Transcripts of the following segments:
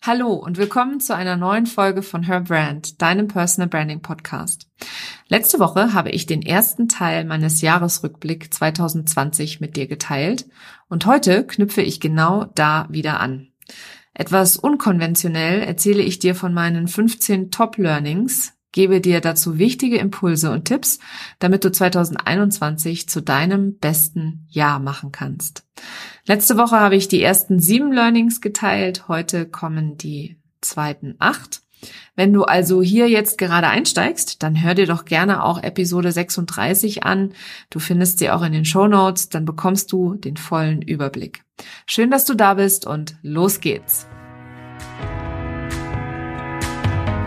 Hallo und willkommen zu einer neuen Folge von Her Brand, deinem Personal Branding Podcast. Letzte Woche habe ich den ersten Teil meines Jahresrückblick 2020 mit dir geteilt und heute knüpfe ich genau da wieder an. Etwas unkonventionell erzähle ich dir von meinen 15 Top Learnings, gebe dir dazu wichtige Impulse und Tipps, damit du 2021 zu deinem besten Jahr machen kannst. Letzte Woche habe ich die ersten sieben Learnings geteilt, heute kommen die zweiten acht. Wenn du also hier jetzt gerade einsteigst, dann hör dir doch gerne auch Episode 36 an. Du findest sie auch in den Show Notes, dann bekommst du den vollen Überblick. Schön, dass du da bist und los geht's.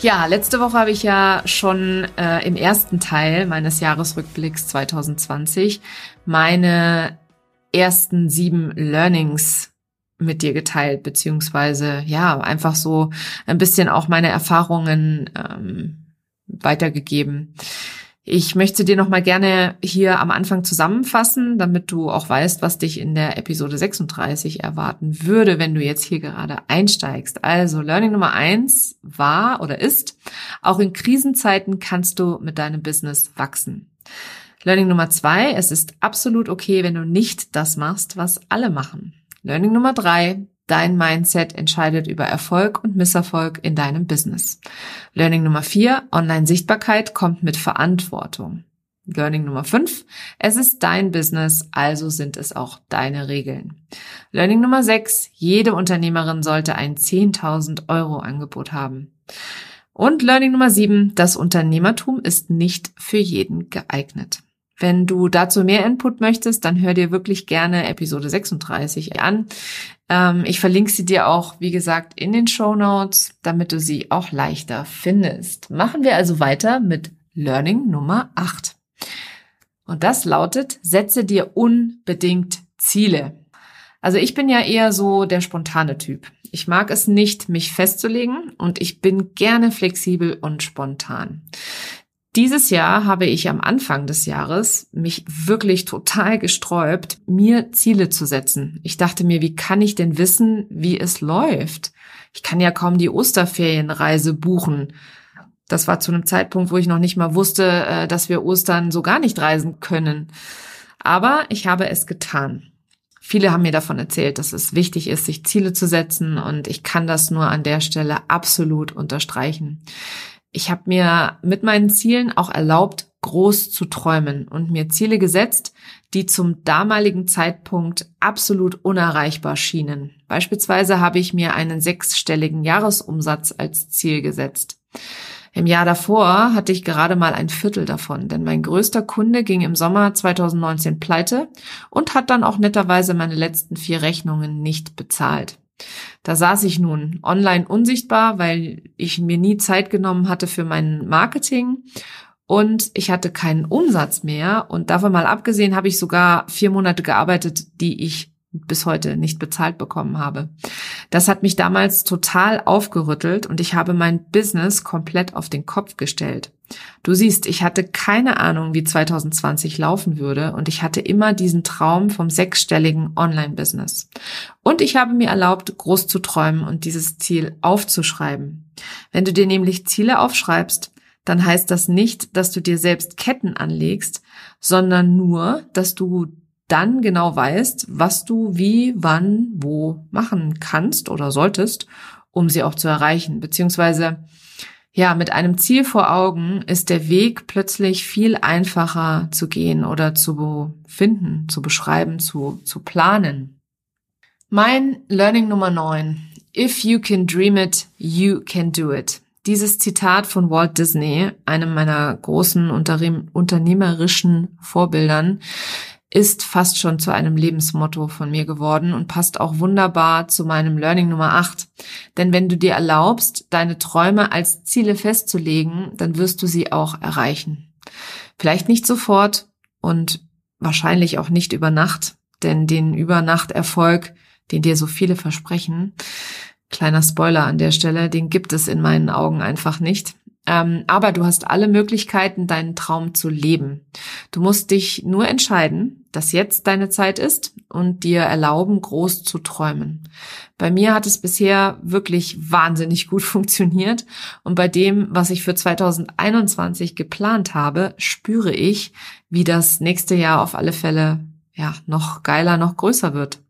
Ja, letzte Woche habe ich ja schon äh, im ersten Teil meines Jahresrückblicks 2020 meine ersten sieben Learnings mit dir geteilt, beziehungsweise ja, einfach so ein bisschen auch meine Erfahrungen ähm, weitergegeben. Ich möchte dir noch mal gerne hier am Anfang zusammenfassen, damit du auch weißt, was dich in der Episode 36 erwarten würde, wenn du jetzt hier gerade einsteigst. Also Learning Nummer eins war oder ist, auch in Krisenzeiten kannst du mit deinem Business wachsen. Learning Nummer zwei, es ist absolut okay, wenn du nicht das machst, was alle machen. Learning Nummer drei, Dein Mindset entscheidet über Erfolg und Misserfolg in deinem Business. Learning Nummer vier: Online-Sichtbarkeit kommt mit Verantwortung. Learning Nummer fünf: Es ist dein Business, also sind es auch deine Regeln. Learning Nummer sechs: Jede Unternehmerin sollte ein 10.000 Euro Angebot haben. Und Learning Nummer sieben: Das Unternehmertum ist nicht für jeden geeignet. Wenn du dazu mehr Input möchtest, dann hör dir wirklich gerne Episode 36 an. Ähm, ich verlinke sie dir auch, wie gesagt, in den Show Notes, damit du sie auch leichter findest. Machen wir also weiter mit Learning Nummer 8. Und das lautet, setze dir unbedingt Ziele. Also ich bin ja eher so der spontane Typ. Ich mag es nicht, mich festzulegen und ich bin gerne flexibel und spontan. Dieses Jahr habe ich am Anfang des Jahres mich wirklich total gesträubt, mir Ziele zu setzen. Ich dachte mir, wie kann ich denn wissen, wie es läuft? Ich kann ja kaum die Osterferienreise buchen. Das war zu einem Zeitpunkt, wo ich noch nicht mal wusste, äh, dass wir Ostern so gar nicht reisen können. Aber ich habe es getan. Viele haben mir davon erzählt, dass es wichtig ist, sich Ziele zu setzen und ich kann das nur an der Stelle absolut unterstreichen. Ich habe mir mit meinen Zielen auch erlaubt, groß zu träumen und mir Ziele gesetzt, die zum damaligen Zeitpunkt absolut unerreichbar schienen. Beispielsweise habe ich mir einen sechsstelligen Jahresumsatz als Ziel gesetzt. Im Jahr davor hatte ich gerade mal ein Viertel davon, denn mein größter Kunde ging im Sommer 2019 pleite und hat dann auch netterweise meine letzten vier Rechnungen nicht bezahlt. Da saß ich nun online unsichtbar, weil ich mir nie Zeit genommen hatte für mein Marketing und ich hatte keinen Umsatz mehr. Und davon mal abgesehen habe ich sogar vier Monate gearbeitet, die ich bis heute nicht bezahlt bekommen habe. Das hat mich damals total aufgerüttelt und ich habe mein Business komplett auf den Kopf gestellt. Du siehst, ich hatte keine Ahnung, wie 2020 laufen würde und ich hatte immer diesen Traum vom sechsstelligen Online-Business. Und ich habe mir erlaubt, groß zu träumen und dieses Ziel aufzuschreiben. Wenn du dir nämlich Ziele aufschreibst, dann heißt das nicht, dass du dir selbst Ketten anlegst, sondern nur, dass du dann genau weißt, was du wie, wann, wo machen kannst oder solltest, um sie auch zu erreichen. Beziehungsweise, ja, mit einem Ziel vor Augen ist der Weg plötzlich viel einfacher zu gehen oder zu finden, zu beschreiben, zu, zu planen. Mein Learning Nummer 9. If you can dream it, you can do it. Dieses Zitat von Walt Disney, einem meiner großen unternehmerischen Vorbildern, ist fast schon zu einem Lebensmotto von mir geworden und passt auch wunderbar zu meinem Learning Nummer 8. Denn wenn du dir erlaubst, deine Träume als Ziele festzulegen, dann wirst du sie auch erreichen. Vielleicht nicht sofort und wahrscheinlich auch nicht über Nacht, denn den Übernachterfolg, den dir so viele versprechen, kleiner Spoiler an der Stelle, den gibt es in meinen Augen einfach nicht. Ähm, aber du hast alle Möglichkeiten, deinen Traum zu leben. Du musst dich nur entscheiden, dass jetzt deine Zeit ist und dir erlauben, groß zu träumen. Bei mir hat es bisher wirklich wahnsinnig gut funktioniert und bei dem, was ich für 2021 geplant habe, spüre ich, wie das nächste Jahr auf alle Fälle ja noch geiler, noch größer wird.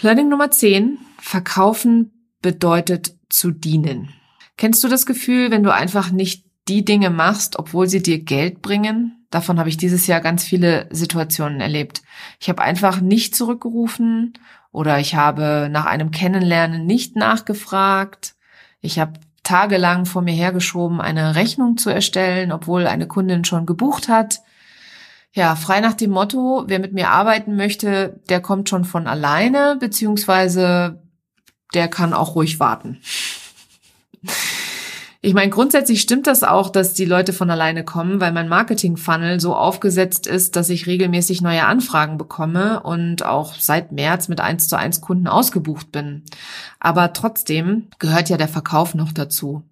Learning Nummer 10. Verkaufen bedeutet zu dienen. Kennst du das Gefühl, wenn du einfach nicht die Dinge machst, obwohl sie dir Geld bringen? Davon habe ich dieses Jahr ganz viele Situationen erlebt. Ich habe einfach nicht zurückgerufen oder ich habe nach einem Kennenlernen nicht nachgefragt. Ich habe tagelang vor mir hergeschoben, eine Rechnung zu erstellen, obwohl eine Kundin schon gebucht hat. Ja, frei nach dem Motto, wer mit mir arbeiten möchte, der kommt schon von alleine, beziehungsweise der kann auch ruhig warten. Ich meine, grundsätzlich stimmt das auch, dass die Leute von alleine kommen, weil mein Marketing-Funnel so aufgesetzt ist, dass ich regelmäßig neue Anfragen bekomme und auch seit März mit 1 zu 1 Kunden ausgebucht bin. Aber trotzdem gehört ja der Verkauf noch dazu.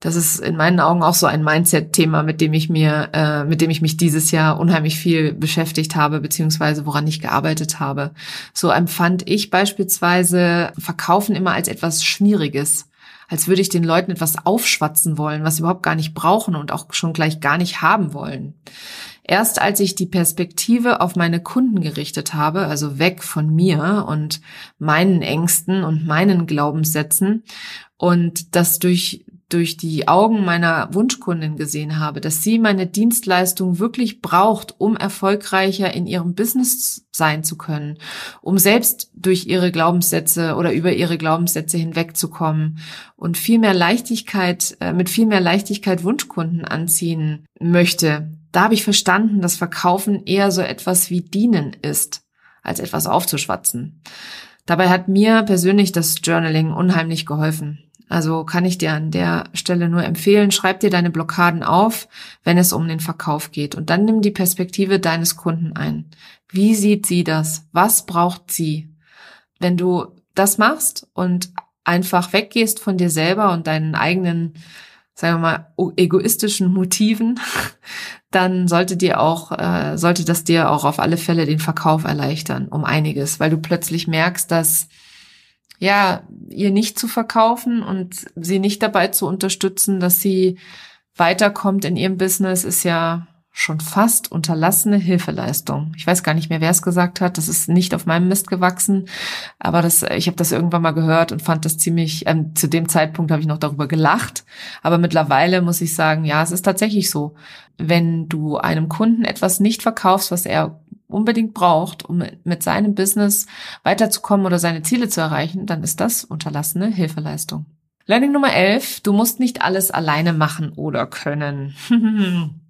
Das ist in meinen Augen auch so ein Mindset-Thema, mit dem ich mir, äh, mit dem ich mich dieses Jahr unheimlich viel beschäftigt habe, beziehungsweise woran ich gearbeitet habe. So empfand ich beispielsweise Verkaufen immer als etwas Schwieriges als würde ich den Leuten etwas aufschwatzen wollen, was sie überhaupt gar nicht brauchen und auch schon gleich gar nicht haben wollen. Erst als ich die Perspektive auf meine Kunden gerichtet habe, also weg von mir und meinen Ängsten und meinen Glaubenssätzen und das durch durch die Augen meiner Wunschkundin gesehen habe, dass sie meine Dienstleistung wirklich braucht, um erfolgreicher in ihrem Business sein zu können, um selbst durch ihre Glaubenssätze oder über ihre Glaubenssätze hinwegzukommen und viel mehr Leichtigkeit, äh, mit viel mehr Leichtigkeit Wunschkunden anziehen möchte. Da habe ich verstanden, dass Verkaufen eher so etwas wie dienen ist, als etwas aufzuschwatzen. Dabei hat mir persönlich das Journaling unheimlich geholfen. Also kann ich dir an der Stelle nur empfehlen, schreib dir deine Blockaden auf, wenn es um den Verkauf geht. Und dann nimm die Perspektive deines Kunden ein. Wie sieht sie das? Was braucht sie? Wenn du das machst und einfach weggehst von dir selber und deinen eigenen, sagen wir mal, egoistischen Motiven, dann sollte dir auch, äh, sollte das dir auch auf alle Fälle den Verkauf erleichtern, um einiges, weil du plötzlich merkst, dass ja, ihr nicht zu verkaufen und sie nicht dabei zu unterstützen, dass sie weiterkommt in ihrem Business, ist ja schon fast unterlassene Hilfeleistung. Ich weiß gar nicht mehr, wer es gesagt hat. Das ist nicht auf meinem Mist gewachsen, aber das, ich habe das irgendwann mal gehört und fand das ziemlich. Ähm, zu dem Zeitpunkt habe ich noch darüber gelacht, aber mittlerweile muss ich sagen, ja, es ist tatsächlich so. Wenn du einem Kunden etwas nicht verkaufst, was er unbedingt braucht, um mit seinem Business weiterzukommen oder seine Ziele zu erreichen, dann ist das unterlassene Hilfeleistung. Learning Nummer 11. Du musst nicht alles alleine machen oder können.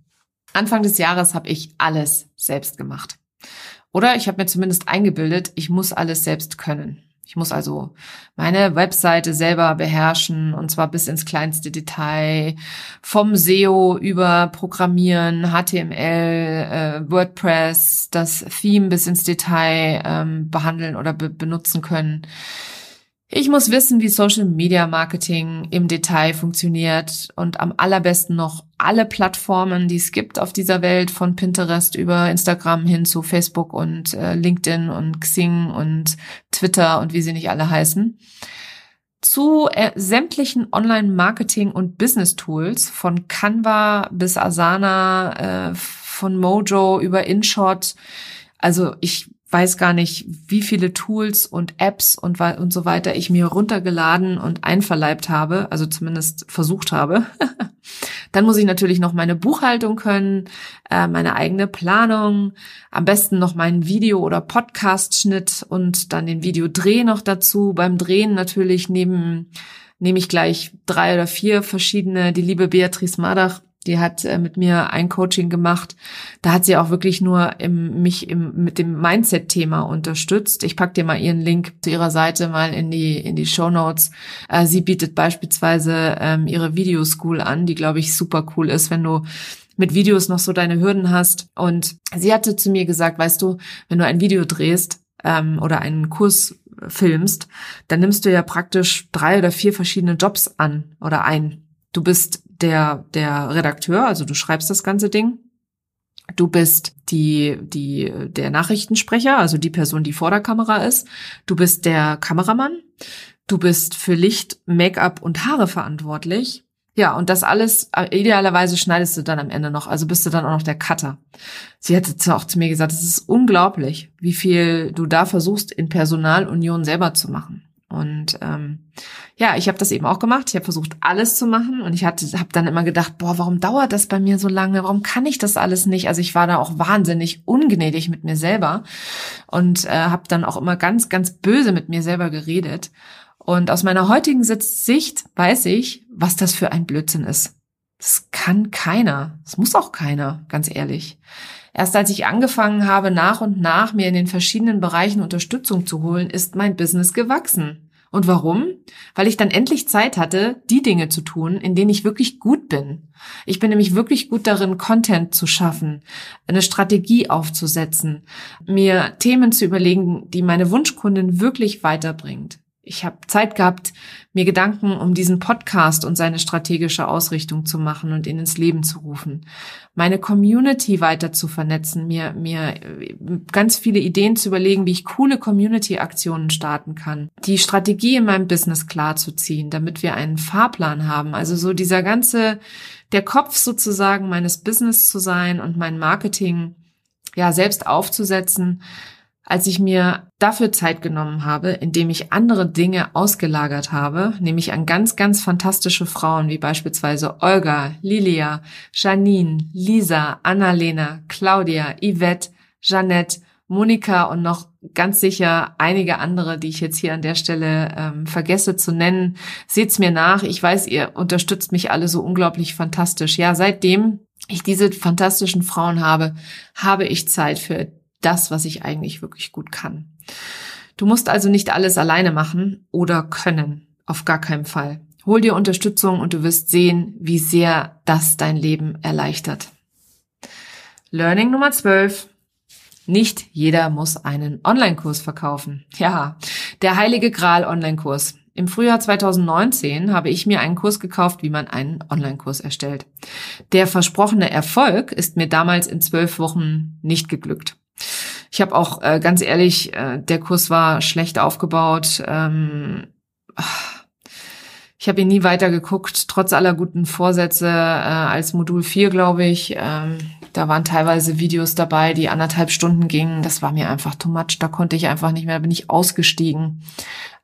Anfang des Jahres habe ich alles selbst gemacht. Oder ich habe mir zumindest eingebildet, ich muss alles selbst können. Ich muss also meine Webseite selber beherrschen und zwar bis ins kleinste Detail. Vom SEO über Programmieren, HTML, äh, WordPress, das Theme bis ins Detail ähm, behandeln oder be benutzen können. Ich muss wissen, wie Social Media Marketing im Detail funktioniert und am allerbesten noch alle Plattformen, die es gibt auf dieser Welt, von Pinterest über Instagram hin zu Facebook und äh, LinkedIn und Xing und Twitter und wie sie nicht alle heißen. Zu äh, sämtlichen Online-Marketing- und Business-Tools von Canva bis Asana, äh, von Mojo über InShot. Also ich weiß gar nicht, wie viele Tools und Apps und, und so weiter ich mir runtergeladen und einverleibt habe, also zumindest versucht habe. Dann muss ich natürlich noch meine Buchhaltung können, äh, meine eigene Planung, am besten noch meinen Video- oder Podcast-Schnitt und dann den Videodreh noch dazu. Beim Drehen natürlich neben nehme ich gleich drei oder vier verschiedene. Die liebe Beatrice Madach Die hat äh, mit mir ein Coaching gemacht. Da hat sie auch wirklich nur im, mich im, mit dem Mindset-Thema unterstützt. Ich pack dir mal ihren Link zu ihrer Seite mal in die in die Show Notes. Äh, sie bietet beispielsweise ähm, ihre Videoschool an, die glaube ich super cool ist, wenn du mit Videos noch so deine Hürden hast. Und sie hatte zu mir gesagt, weißt du, wenn du ein Video drehst ähm, oder einen Kurs filmst, dann nimmst du ja praktisch drei oder vier verschiedene Jobs an oder ein. Du bist der, der Redakteur, also du schreibst das ganze Ding. Du bist die, die, der Nachrichtensprecher, also die Person, die vor der Kamera ist. Du bist der Kameramann. Du bist für Licht, Make-up und Haare verantwortlich. Ja, und das alles, äh, idealerweise schneidest du dann am Ende noch, also bist du dann auch noch der Cutter. Sie hätte auch zu mir gesagt, es ist unglaublich, wie viel du da versuchst, in Personalunion selber zu machen. Und ähm, ja, ich habe das eben auch gemacht. Ich habe versucht, alles zu machen und ich hatte, habe dann immer gedacht, boah, warum dauert das bei mir so lange? Warum kann ich das alles nicht? Also ich war da auch wahnsinnig ungnädig mit mir selber und äh, habe dann auch immer ganz, ganz böse mit mir selber geredet. Und aus meiner heutigen Sicht weiß ich, was das für ein Blödsinn ist. Das kann keiner. Das muss auch keiner, ganz ehrlich. Erst als ich angefangen habe, nach und nach mir in den verschiedenen Bereichen Unterstützung zu holen, ist mein Business gewachsen. Und warum? Weil ich dann endlich Zeit hatte, die Dinge zu tun, in denen ich wirklich gut bin. Ich bin nämlich wirklich gut darin, Content zu schaffen, eine Strategie aufzusetzen, mir Themen zu überlegen, die meine Wunschkundin wirklich weiterbringt. Ich habe Zeit gehabt, mir Gedanken um diesen Podcast und seine strategische Ausrichtung zu machen und ihn ins Leben zu rufen. Meine Community weiter zu vernetzen, mir, mir äh, ganz viele Ideen zu überlegen, wie ich coole Community-Aktionen starten kann. Die Strategie in meinem Business klarzuziehen, damit wir einen Fahrplan haben. Also so dieser ganze, der Kopf sozusagen meines Business zu sein und mein Marketing ja selbst aufzusetzen als ich mir dafür Zeit genommen habe, indem ich andere Dinge ausgelagert habe, nämlich an ganz, ganz fantastische Frauen wie beispielsweise Olga, Lilia, Janine, Lisa, Annalena, Claudia, Yvette, Jeannette, Monika und noch ganz sicher einige andere, die ich jetzt hier an der Stelle ähm, vergesse zu nennen. Seht's mir nach. Ich weiß, ihr unterstützt mich alle so unglaublich fantastisch. Ja, seitdem ich diese fantastischen Frauen habe, habe ich Zeit für das, was ich eigentlich wirklich gut kann. Du musst also nicht alles alleine machen oder können. Auf gar keinen Fall. Hol dir Unterstützung und du wirst sehen, wie sehr das dein Leben erleichtert. Learning Nummer 12. Nicht jeder muss einen Online-Kurs verkaufen. Ja, der heilige Gral Online-Kurs. Im Frühjahr 2019 habe ich mir einen Kurs gekauft, wie man einen Online-Kurs erstellt. Der versprochene Erfolg ist mir damals in zwölf Wochen nicht geglückt. Ich habe auch äh, ganz ehrlich, äh, der Kurs war schlecht aufgebaut. Ähm, ich habe ihn nie weiter geguckt, trotz aller guten Vorsätze äh, als Modul 4, glaube ich. Ähm, da waren teilweise Videos dabei, die anderthalb Stunden gingen. Das war mir einfach too much. Da konnte ich einfach nicht mehr, da bin ich ausgestiegen.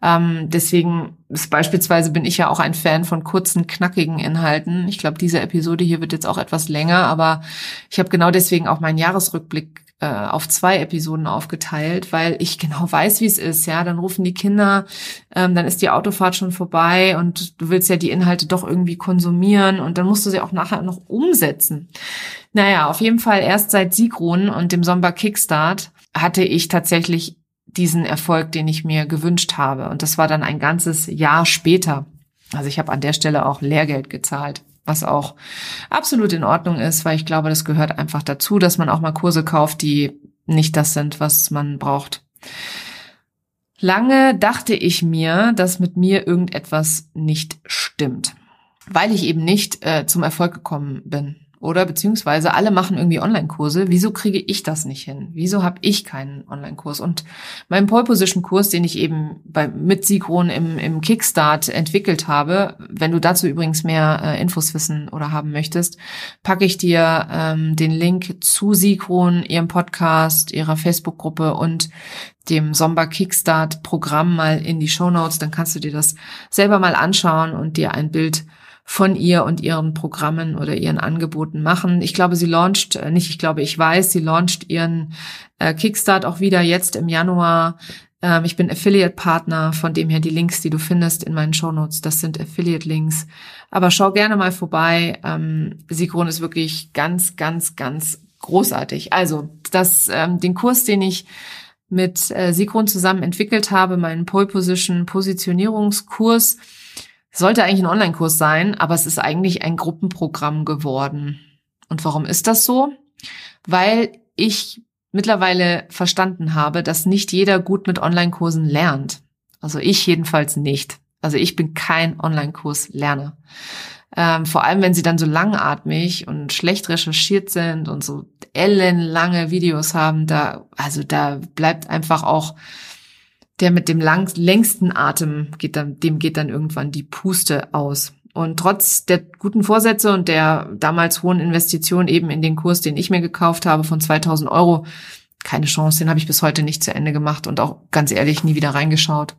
Ähm, deswegen ist, beispielsweise bin ich ja auch ein Fan von kurzen, knackigen Inhalten. Ich glaube, diese Episode hier wird jetzt auch etwas länger, aber ich habe genau deswegen auch meinen Jahresrückblick auf zwei Episoden aufgeteilt, weil ich genau weiß, wie es ist. Ja, dann rufen die Kinder, ähm, dann ist die Autofahrt schon vorbei und du willst ja die Inhalte doch irgendwie konsumieren und dann musst du sie auch nachher noch umsetzen. Naja, auf jeden Fall erst seit Sigrun und dem Sommer Kickstart hatte ich tatsächlich diesen Erfolg, den ich mir gewünscht habe. Und das war dann ein ganzes Jahr später. Also ich habe an der Stelle auch Lehrgeld gezahlt, was auch absolut in Ordnung ist, weil ich glaube, das gehört einfach dazu, dass man auch mal Kurse kauft, die nicht das sind, was man braucht. Lange dachte ich mir, dass mit mir irgendetwas nicht stimmt, weil ich eben nicht äh, zum Erfolg gekommen bin. Oder beziehungsweise alle machen irgendwie Online-Kurse. Wieso kriege ich das nicht hin? Wieso habe ich keinen Online-Kurs? Und mein Pole Position-Kurs, den ich eben bei, mit Sigron im, im Kickstart entwickelt habe, wenn du dazu übrigens mehr äh, Infos wissen oder haben möchtest, packe ich dir ähm, den Link zu Sigron, ihrem Podcast, ihrer Facebook-Gruppe und dem Somba Kickstart Programm mal in die Show Notes. Dann kannst du dir das selber mal anschauen und dir ein Bild von ihr und ihren Programmen oder ihren Angeboten machen. Ich glaube, sie launcht, äh, nicht ich glaube, ich weiß, sie launcht ihren äh, Kickstart auch wieder jetzt im Januar Ähm, ich bin Affiliate-Partner, von dem her die Links, die du findest in meinen Shownotes, das sind Affiliate-Links. Aber schau gerne mal vorbei. Ähm, Sigrun ist wirklich ganz, ganz, ganz großartig. Also, das, ähm, den Kurs, den ich mit äh, Sigrun zusammen entwickelt habe, meinen Pole Position Positionierungskurs, sollte eigentlich ein Online-Kurs sein, aber es ist eigentlich ein Gruppenprogramm geworden. Und warum ist das so? Weil ich mittlerweile verstanden habe, dass nicht jeder gut mit Online-Kursen lernt. Also ich jedenfalls nicht. Also ich bin kein Online-Kurs-Lerner. Ähm, vor allem, wenn sie dann so langatmig und schlecht recherchiert sind und so ellenlange Videos haben, da, also da bleibt einfach auch der mit dem lang, längsten Atem geht dann, dem geht dann irgendwann die Puste aus. Und trotz der guten Vorsätze und der damals hohen Investition eben in den Kurs, den ich mir gekauft habe von 2000 Euro, keine Chance, den habe ich bis heute nicht zu Ende gemacht und auch ganz ehrlich nie wieder reingeschaut.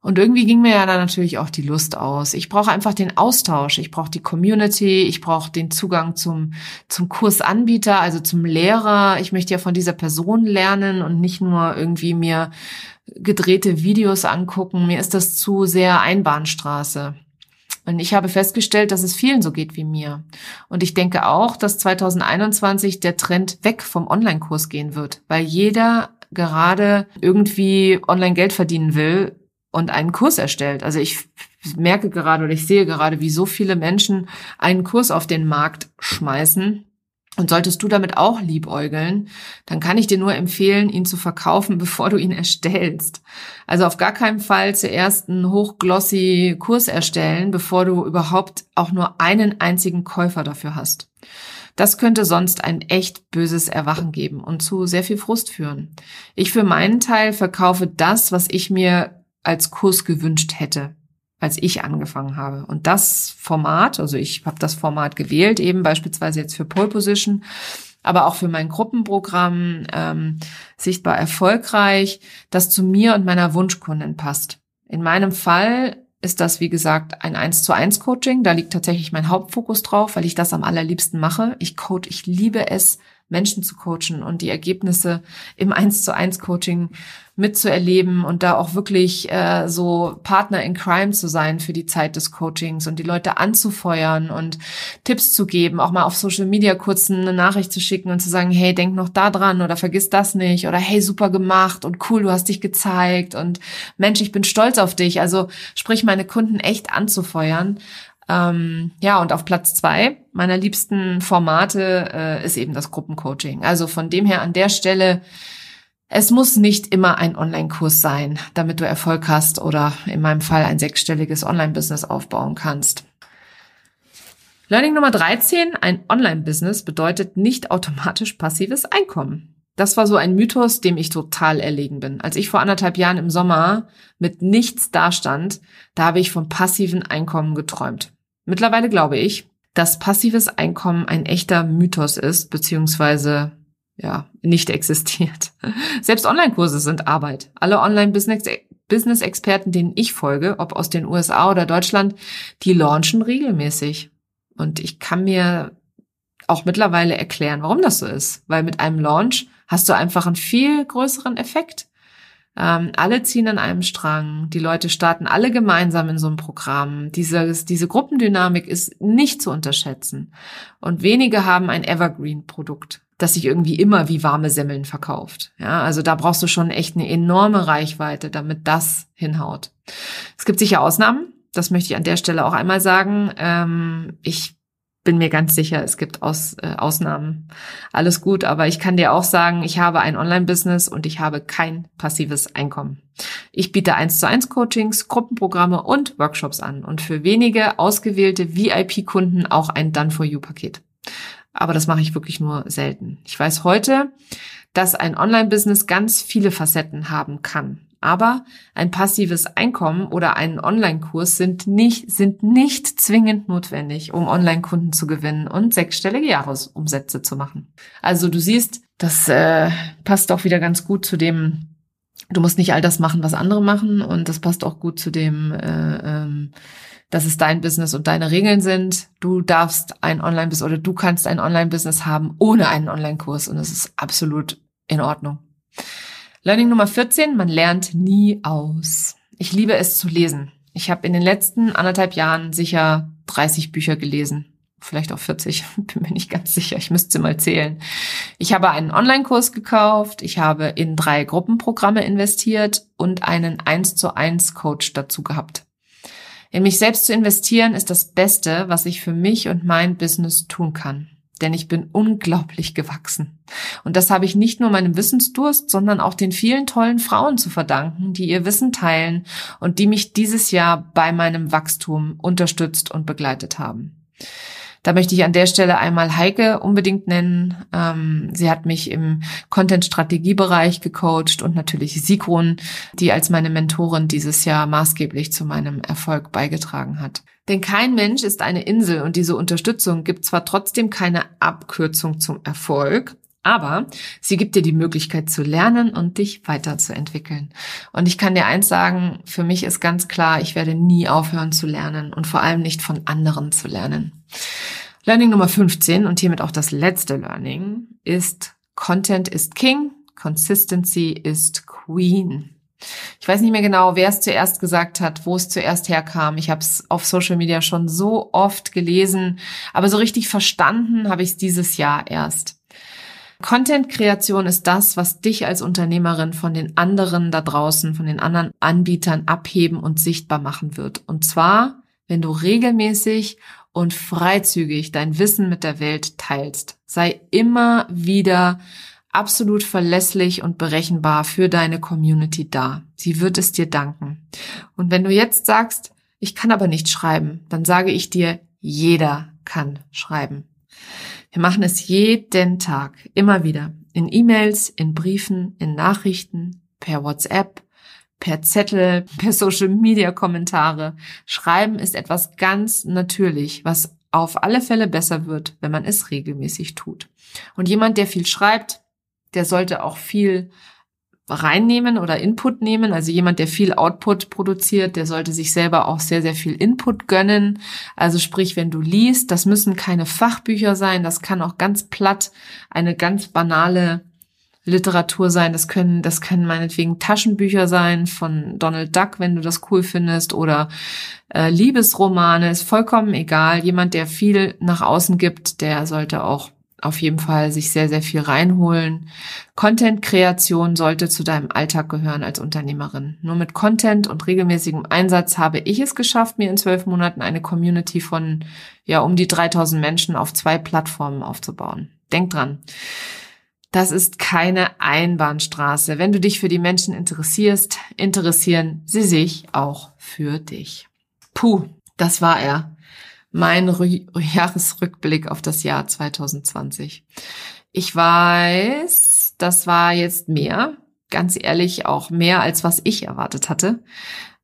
Und irgendwie ging mir ja dann natürlich auch die Lust aus. Ich brauche einfach den Austausch, ich brauche die Community, ich brauche den Zugang zum, zum Kursanbieter, also zum Lehrer. Ich möchte ja von dieser Person lernen und nicht nur irgendwie mir gedrehte Videos angucken. Mir ist das zu sehr Einbahnstraße. Und ich habe festgestellt, dass es vielen so geht wie mir. Und ich denke auch, dass 2021 der Trend weg vom Online-Kurs gehen wird, weil jeder gerade irgendwie online Geld verdienen will und einen Kurs erstellt. Also ich merke gerade oder ich sehe gerade, wie so viele Menschen einen Kurs auf den Markt schmeißen und solltest du damit auch liebäugeln, dann kann ich dir nur empfehlen, ihn zu verkaufen, bevor du ihn erstellst. Also auf gar keinen Fall zuerst einen hochglossy Kurs erstellen, bevor du überhaupt auch nur einen einzigen Käufer dafür hast. Das könnte sonst ein echt böses Erwachen geben und zu sehr viel Frust führen. Ich für meinen Teil verkaufe das, was ich mir als Kurs gewünscht hätte als ich angefangen habe. Und das Format, also ich habe das Format gewählt, eben beispielsweise jetzt für Pole Position, aber auch für mein Gruppenprogramm ähm, sichtbar erfolgreich, das zu mir und meiner Wunschkundin passt. In meinem Fall ist das, wie gesagt, ein 1 zu 1 Coaching. Da liegt tatsächlich mein Hauptfokus drauf, weil ich das am allerliebsten mache. Ich coach, ich liebe es, Menschen zu coachen und die Ergebnisse im 1 zu 1 Coaching mitzuerleben und da auch wirklich äh, so Partner in Crime zu sein für die Zeit des Coachings und die Leute anzufeuern und Tipps zu geben, auch mal auf Social Media kurz eine Nachricht zu schicken und zu sagen, hey, denk noch da dran oder vergiss das nicht oder hey, super gemacht und cool, du hast dich gezeigt und Mensch, ich bin stolz auf dich. Also sprich meine Kunden echt anzufeuern. Ähm, ja, und auf Platz zwei meiner liebsten Formate äh, ist eben das Gruppencoaching. Also von dem her an der Stelle es muss nicht immer ein Online-Kurs sein, damit du Erfolg hast oder in meinem Fall ein sechsstelliges Online-Business aufbauen kannst. Learning Nummer 13, ein Online-Business bedeutet nicht automatisch passives Einkommen. Das war so ein Mythos, dem ich total erlegen bin. Als ich vor anderthalb Jahren im Sommer mit nichts dastand, da habe ich vom passiven Einkommen geträumt. Mittlerweile glaube ich, dass passives Einkommen ein echter Mythos ist, beziehungsweise ja, nicht existiert. Selbst Online-Kurse sind Arbeit. Alle Online-Business-Experten, denen ich folge, ob aus den USA oder Deutschland, die launchen regelmäßig. Und ich kann mir auch mittlerweile erklären, warum das so ist. Weil mit einem Launch hast du einfach einen viel größeren Effekt. Ähm, alle ziehen an einem Strang. Die Leute starten alle gemeinsam in so einem Programm. Diese, diese Gruppendynamik ist nicht zu unterschätzen. Und wenige haben ein Evergreen-Produkt das sich irgendwie immer wie warme Semmeln verkauft. Ja, also da brauchst du schon echt eine enorme Reichweite, damit das hinhaut. Es gibt sicher Ausnahmen. Das möchte ich an der Stelle auch einmal sagen. Ähm, ich bin mir ganz sicher, es gibt Aus, äh, Ausnahmen. Alles gut, aber ich kann dir auch sagen, ich habe ein Online-Business und ich habe kein passives Einkommen. Ich biete 1 zu 1 Coachings, Gruppenprogramme und Workshops an und für wenige ausgewählte VIP-Kunden auch ein Done-for-You-Paket aber das mache ich wirklich nur selten. Ich weiß heute, dass ein Online-Business ganz viele Facetten haben kann. Aber ein passives Einkommen oder einen Online-Kurs sind nicht, sind nicht zwingend notwendig, um Online-Kunden zu gewinnen und sechsstellige Jahresumsätze zu machen. Also du siehst, das äh, passt auch wieder ganz gut zu dem, du musst nicht all das machen, was andere machen und das passt auch gut zu dem, äh, ähm, dass es dein Business und deine Regeln sind. Du darfst ein Online-Business oder du kannst ein Online-Business haben ohne einen Online-Kurs und es ist absolut in Ordnung. Learning Nummer 14, man lernt nie aus. Ich liebe es zu lesen. Ich habe in den letzten anderthalb Jahren sicher 30 Bücher gelesen. Vielleicht auch 40, bin mir nicht ganz sicher. Ich müsste mal zählen. Ich habe einen Online-Kurs gekauft. Ich habe in drei Gruppenprogramme investiert und einen 1 zu 1 Coach dazu gehabt. In mich selbst zu investieren ist das Beste, was ich für mich und mein Business tun kann denn ich bin unglaublich gewachsen. Und das habe ich nicht nur meinem Wissensdurst, sondern auch den vielen tollen Frauen zu verdanken, die ihr Wissen teilen und die mich dieses Jahr bei meinem Wachstum unterstützt und begleitet haben. Da möchte ich an der Stelle einmal Heike unbedingt nennen. Ähm, sie hat mich im Content-Strategiebereich gecoacht und natürlich Sigrun, die als meine Mentorin dieses Jahr maßgeblich zu meinem Erfolg beigetragen hat. Denn kein Mensch ist eine Insel und diese Unterstützung gibt zwar trotzdem keine Abkürzung zum Erfolg, aber sie gibt dir die Möglichkeit zu lernen und dich weiterzuentwickeln. Und ich kann dir eins sagen, für mich ist ganz klar, ich werde nie aufhören zu lernen und vor allem nicht von anderen zu lernen. Learning Nummer 15 und hiermit auch das letzte Learning ist Content ist King, Consistency ist Queen. Ich weiß nicht mehr genau, wer es zuerst gesagt hat, wo es zuerst herkam. Ich habe es auf Social Media schon so oft gelesen, aber so richtig verstanden habe ich es dieses Jahr erst. Content-Kreation ist das, was dich als Unternehmerin von den anderen da draußen, von den anderen Anbietern abheben und sichtbar machen wird. Und zwar, wenn du regelmäßig und freizügig dein Wissen mit der Welt teilst. Sei immer wieder absolut verlässlich und berechenbar für deine Community da. Sie wird es dir danken. Und wenn du jetzt sagst, ich kann aber nicht schreiben, dann sage ich dir, jeder kann schreiben. Wir machen es jeden Tag, immer wieder. In E-Mails, in Briefen, in Nachrichten, per WhatsApp, per Zettel, per Social Media Kommentare. Schreiben ist etwas ganz natürlich, was auf alle Fälle besser wird, wenn man es regelmäßig tut. Und jemand, der viel schreibt, der sollte auch viel reinnehmen oder Input nehmen. Also jemand, der viel Output produziert, der sollte sich selber auch sehr, sehr viel Input gönnen. Also sprich, wenn du liest, das müssen keine Fachbücher sein, das kann auch ganz platt eine ganz banale Literatur sein. Das können, das können meinetwegen Taschenbücher sein von Donald Duck, wenn du das cool findest, oder äh, Liebesromane, ist vollkommen egal. Jemand, der viel nach außen gibt, der sollte auch auf jeden Fall sich sehr, sehr viel reinholen. Content-Kreation sollte zu deinem Alltag gehören als Unternehmerin. Nur mit Content und regelmäßigem Einsatz habe ich es geschafft, mir in zwölf Monaten eine Community von ja um die 3000 Menschen auf zwei Plattformen aufzubauen. Denk dran. Das ist keine Einbahnstraße. Wenn du dich für die Menschen interessierst, interessieren sie sich auch für dich. Puh, das war er mein Rü Jahresrückblick auf das Jahr 2020. Ich weiß, das war jetzt mehr, ganz ehrlich auch mehr, als was ich erwartet hatte.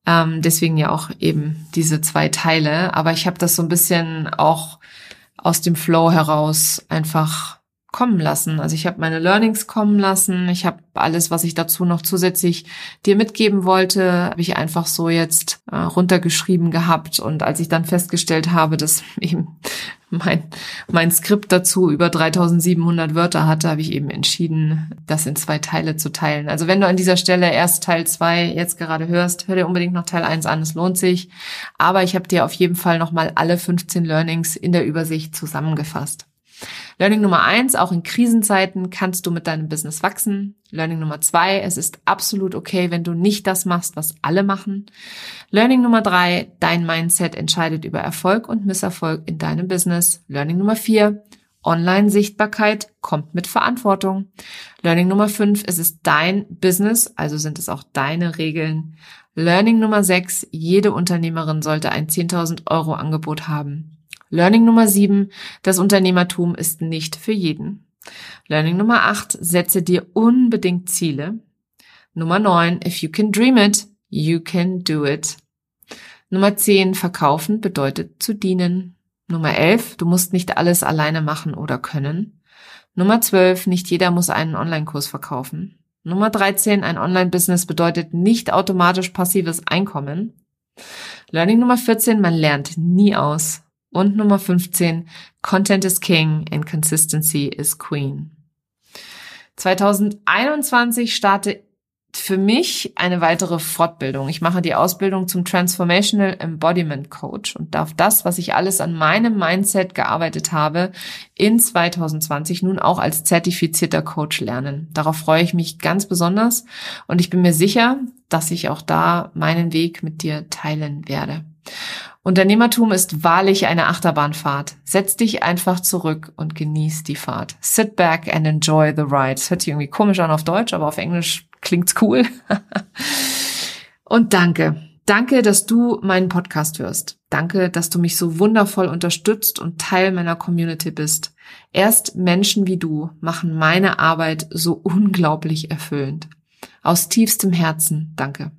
Ähm, deswegen ja auch eben diese zwei Teile. Aber ich habe das so ein bisschen auch aus dem Flow heraus einfach kommen lassen. Also ich habe meine Learnings kommen lassen. Ich habe alles, was ich dazu noch zusätzlich dir mitgeben wollte, habe ich einfach so jetzt äh, runtergeschrieben gehabt. Und als ich dann festgestellt habe, dass eben mein, mein Skript dazu über 3700 Wörter hatte, habe ich eben entschieden, das in zwei Teile zu teilen. Also wenn du an dieser Stelle erst Teil zwei jetzt gerade hörst, hör dir unbedingt noch Teil eins an, es lohnt sich. Aber ich habe dir auf jeden Fall nochmal alle 15 Learnings in der Übersicht zusammengefasst. Learning Nummer eins, auch in Krisenzeiten kannst du mit deinem Business wachsen. Learning Nummer zwei, es ist absolut okay, wenn du nicht das machst, was alle machen. Learning Nummer drei, dein Mindset entscheidet über Erfolg und Misserfolg in deinem Business. Learning Nummer vier, Online-Sichtbarkeit kommt mit Verantwortung. Learning Nummer fünf, es ist dein Business, also sind es auch deine Regeln. Learning Nummer sechs, jede Unternehmerin sollte ein 10.000 Euro Angebot haben. Learning Nummer 7, das Unternehmertum ist nicht für jeden. Learning Nummer 8, setze dir unbedingt Ziele. Nummer 9, if you can dream it, you can do it. Nummer 10, verkaufen bedeutet zu dienen. Nummer 11, du musst nicht alles alleine machen oder können. Nummer 12, nicht jeder muss einen Online-Kurs verkaufen. Nummer 13, ein Online-Business bedeutet nicht automatisch passives Einkommen. Learning Nummer 14, man lernt nie aus. Und Nummer 15, Content is King and Consistency is Queen. 2021 starte für mich eine weitere Fortbildung. Ich mache die Ausbildung zum Transformational Embodiment Coach und darf das, was ich alles an meinem Mindset gearbeitet habe, in 2020 nun auch als zertifizierter Coach lernen. Darauf freue ich mich ganz besonders und ich bin mir sicher, dass ich auch da meinen Weg mit dir teilen werde. Unternehmertum ist wahrlich eine Achterbahnfahrt. Setz dich einfach zurück und genieß die Fahrt. Sit back and enjoy the ride. Das hört sich irgendwie komisch an auf Deutsch, aber auf Englisch klingt's cool. und danke. Danke, dass du meinen Podcast hörst. Danke, dass du mich so wundervoll unterstützt und Teil meiner Community bist. Erst Menschen wie du machen meine Arbeit so unglaublich erfüllend. Aus tiefstem Herzen danke.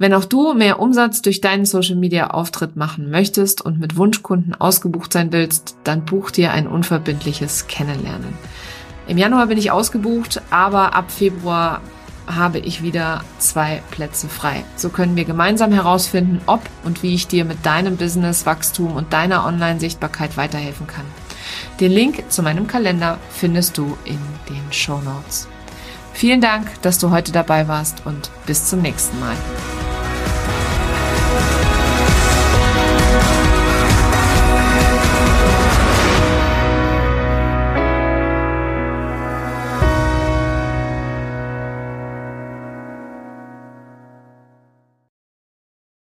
Wenn auch du mehr Umsatz durch deinen Social Media Auftritt machen möchtest und mit Wunschkunden ausgebucht sein willst, dann buch dir ein unverbindliches Kennenlernen. Im Januar bin ich ausgebucht, aber ab Februar habe ich wieder zwei Plätze frei. So können wir gemeinsam herausfinden, ob und wie ich dir mit deinem Business Wachstum und deiner Online-Sichtbarkeit weiterhelfen kann. Den Link zu meinem Kalender findest du in den Show Notes. Vielen Dank, dass du heute dabei warst und bis zum nächsten Mal.